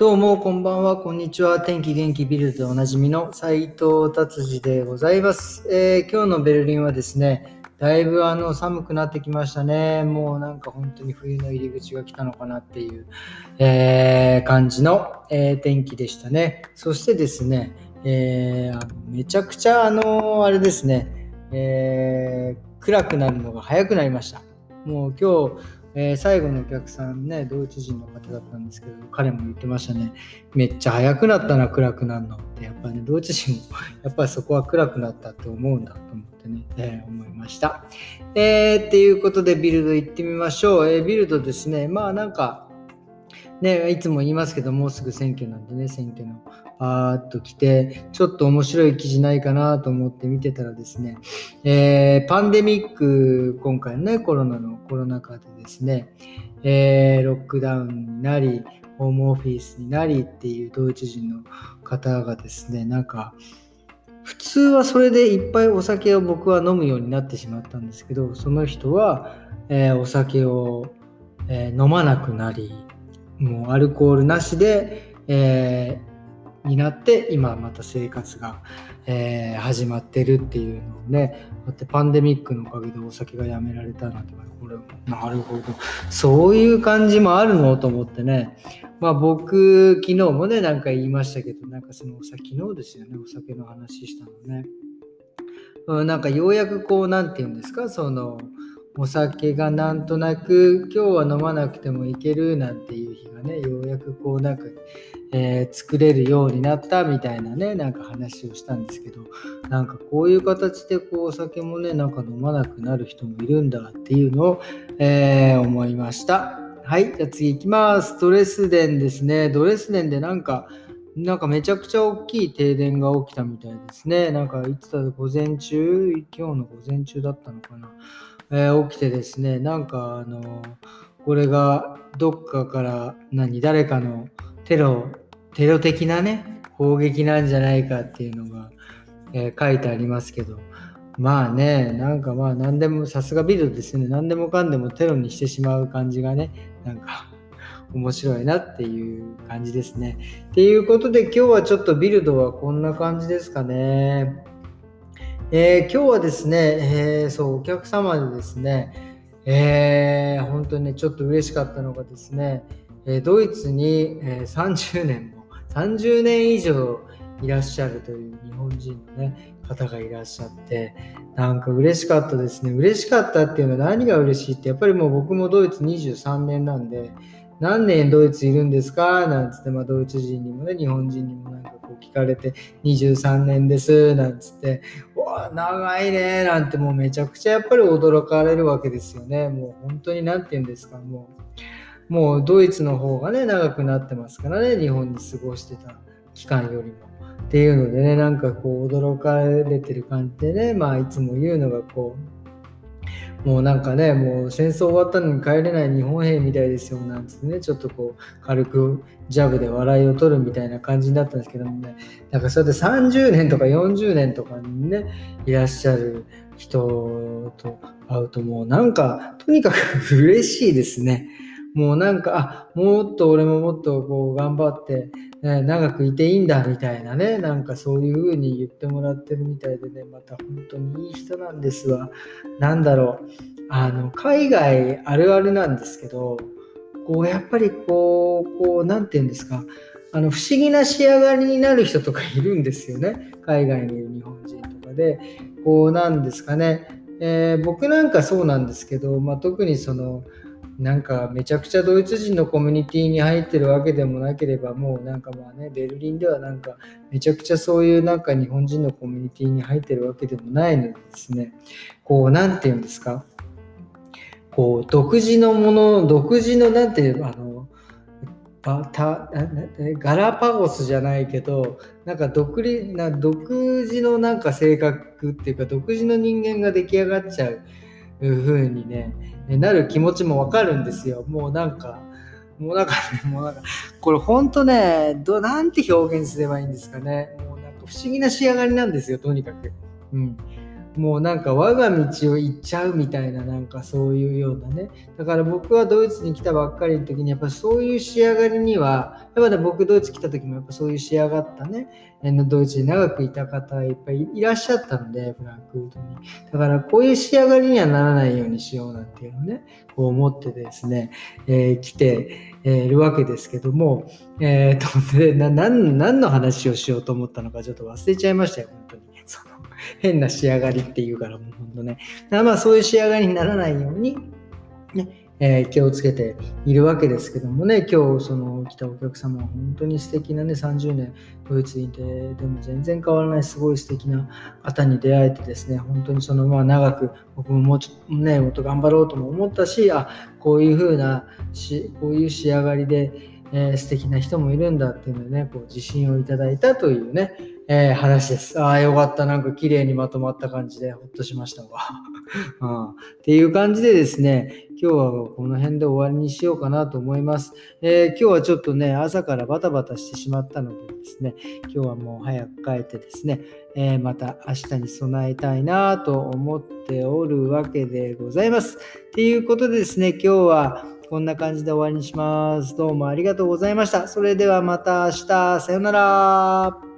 どうも、こんばんは、こんにちは。天気元気ビルドでおなじみの斉藤達治でございます、えー今日のベルリンはですね、だいぶあの寒くなってきましたね。もうなんか本当に冬の入り口が来たのかなっていう、えー感じの、えー天気でしたね。そしてですね、えめちゃくちゃあのあれですね、え暗くなるのが早くなりました。もう今日、えー最後のお客さんね、ドイツ人の方だったんですけど、彼も言ってましたね。めっちゃ早くなったな、暗くなるのって。やっぱね、ドイツ人も、やっぱりそこは暗くなったって思うんだと思ってね、えー思いました。えーっていうことで、ビルド行ってみましょう。えービルドですね、まあなんか、ね、いつも言いますけど、もうすぐ選挙なんでね、選挙のパーッと来て、ちょっと面白い記事ないかなと思って見てたらですね、えーパンデミック、今回のね、コロナのコロナ禍でですね、えーロックダウンになり、ホームオフィスになりっていうドイツ人の方がですね、なんか、普通はそれでいっぱいお酒を僕は飲むようになってしまったんですけど、その人は、えーお酒を、え飲まなくなり、もうアルコールなしで、えーになって今また生活が、えー始まってるっていうのをねだってパンデミックのおかげでお酒がやめられたなんてこれなるほど。そういう感じもあるのと思ってね。まあ僕昨日もねなんか言いましたけどなんかそのお酒昨日ですよね。お酒の話したのね、うん、なんかようやくこうなんて言うんですか？そのお酒がなんとなく今日は飲まなくてもいけるなんていう日がねようやくこうなんか、えー作れるようになったみたいなねなんか話をしたんですけどなんかこういう形でこうお酒もねなんか飲まなくなる人もいるんだっていうのを、えー思いました。はいじゃあ次行きます。ドレスデンですね。ドレスデンでなんかなんかめちゃくちゃ大きい停電が起きたみたいですね。なんかいつだ午前中、今日の午前中だったのかな？えー起きてですね、なんかあの、これがどっかから何、誰かのテロ、テロ的なね、攻撃なんじゃないかっていうのが、えー書いてありますけど、まあね、なんかまあ何でも、さすがビルですね、何でもかんでもテロにしてしまう感じがね、なんか面白いなっていう感じですね。っていうことで今日はちょっとビルドはこんな感じですかね。えー今日はですね、えーそう、お客様でですね、えー本当にね、ちょっと嬉しかったのがですね、えドイツに、え30年も、30年以上いらっしゃるという日本人のね、方がいらっしゃって、なんか嬉しかったですね。嬉しかったっていうのは何が嬉しいって、やっぱりもう僕もドイツ23年なんで、何年ドイツいるんですか？なんつって、まあ、ドイツ人にもね、日本人にもなんかこう聞かれて、23年です、なんつって、うわ長いね、なんてもうめちゃくちゃやっぱり驚かれるわけですよね。もう本当に何て言うんですか、もう、もうドイツの方がね、長くなってますからね、日本に過ごしてた期間よりも。っていうのでね、なんかこう驚かれてる感じでね、まあいつも言うのがこう、もうなんかね、もう戦争終わったのに帰れない日本兵みたいですよ、なんつってね、ちょっとこう軽くジャブで笑いを取るみたいな感じになったんですけどもね、なんかそうやって30年とか40年とかにね、いらっしゃる人と会うともうなんかとにかく嬉しいですね。もうなんか、あ、もっと俺ももっとこう頑張って、ね、長くいていいんだみたいなね、なんかそういう風に言ってもらってるみたいでね、また本当にいい人なんですわ。なんだろう、あの、海外あるあるなんですけど、こうやっぱりこう、こう、なんて言うんですか、あの、不思議な仕上がりになる人とかいるんですよね。海外にいる日本人とかで、こうなんですかね、えー僕なんかそうなんですけど、まあ、特にその、なんかめちゃくちゃドイツ人のコミュニティに入ってるわけでもなければもうなんかまあねベルリンではなんかめちゃくちゃそういうなんか日本人のコミュニティに入ってるわけでもないのでですね。こうなんて言うんですか？こう独自のもの独自のなんていうあのバタガラパゴスじゃないけどなんか独立な独自のなんか性格っていうか独自の人間が出来上がっちゃう。風にねなる気持ちもわかるんですよ。もうなんかもうなんかね もうなんかこれほんとねどなんて表現すればいいんですかね。もうなんか不思議な仕上がりなんですよとにかく。うん。もうなんか我が道を行っちゃうみたいななんかそういうようなね。だから僕はドイツに来たばっかりの時にやっぱそういう仕上がりにはやっぱ僕ドイツ来た時もやっぱそういう仕上がったね。ドイツに長くいた方いっぱいいらっしゃったのでフランクフルトに。だからこういう仕上がりにはならないようにしようなんていうのねこう思ってですね、えー、来ているわけですけども、えー、とでな何の話をしようと思ったのかちょっと忘れちゃいましたよ変な仕上がりっていうからもう本当ね。まあそういう仕上がりにならないようにねえー、気をつけているわけですけどもね、今日その来たお客様は本当に素敵なね、30年ドイツにいて、でも全然変わらないすごい素敵な方に出会えてですね、本当にそのまあ長く僕ももうちょっとね、もっと頑張ろうとも思ったし、あ、こういう風なし、こういう仕上がりで、えー、素敵な人もいるんだっていうのでね、こう自信をいただいたというね、えー、話です。ああ、よかった。なんか綺麗にまとまった感じでほっとしましたわ。うん、っていう感じでですね、今日はこの辺で終わりにしようかなと思います。えー、今日はちょっとね、朝からバタバタしてしまったのでですね、今日はもう早く帰ってですね、えー、また明日に備えたいなと思っておるわけでございます。ということでですね、今日はこんな感じで終わりにします。どうもありがとうございました。それではまた明日、さようなら。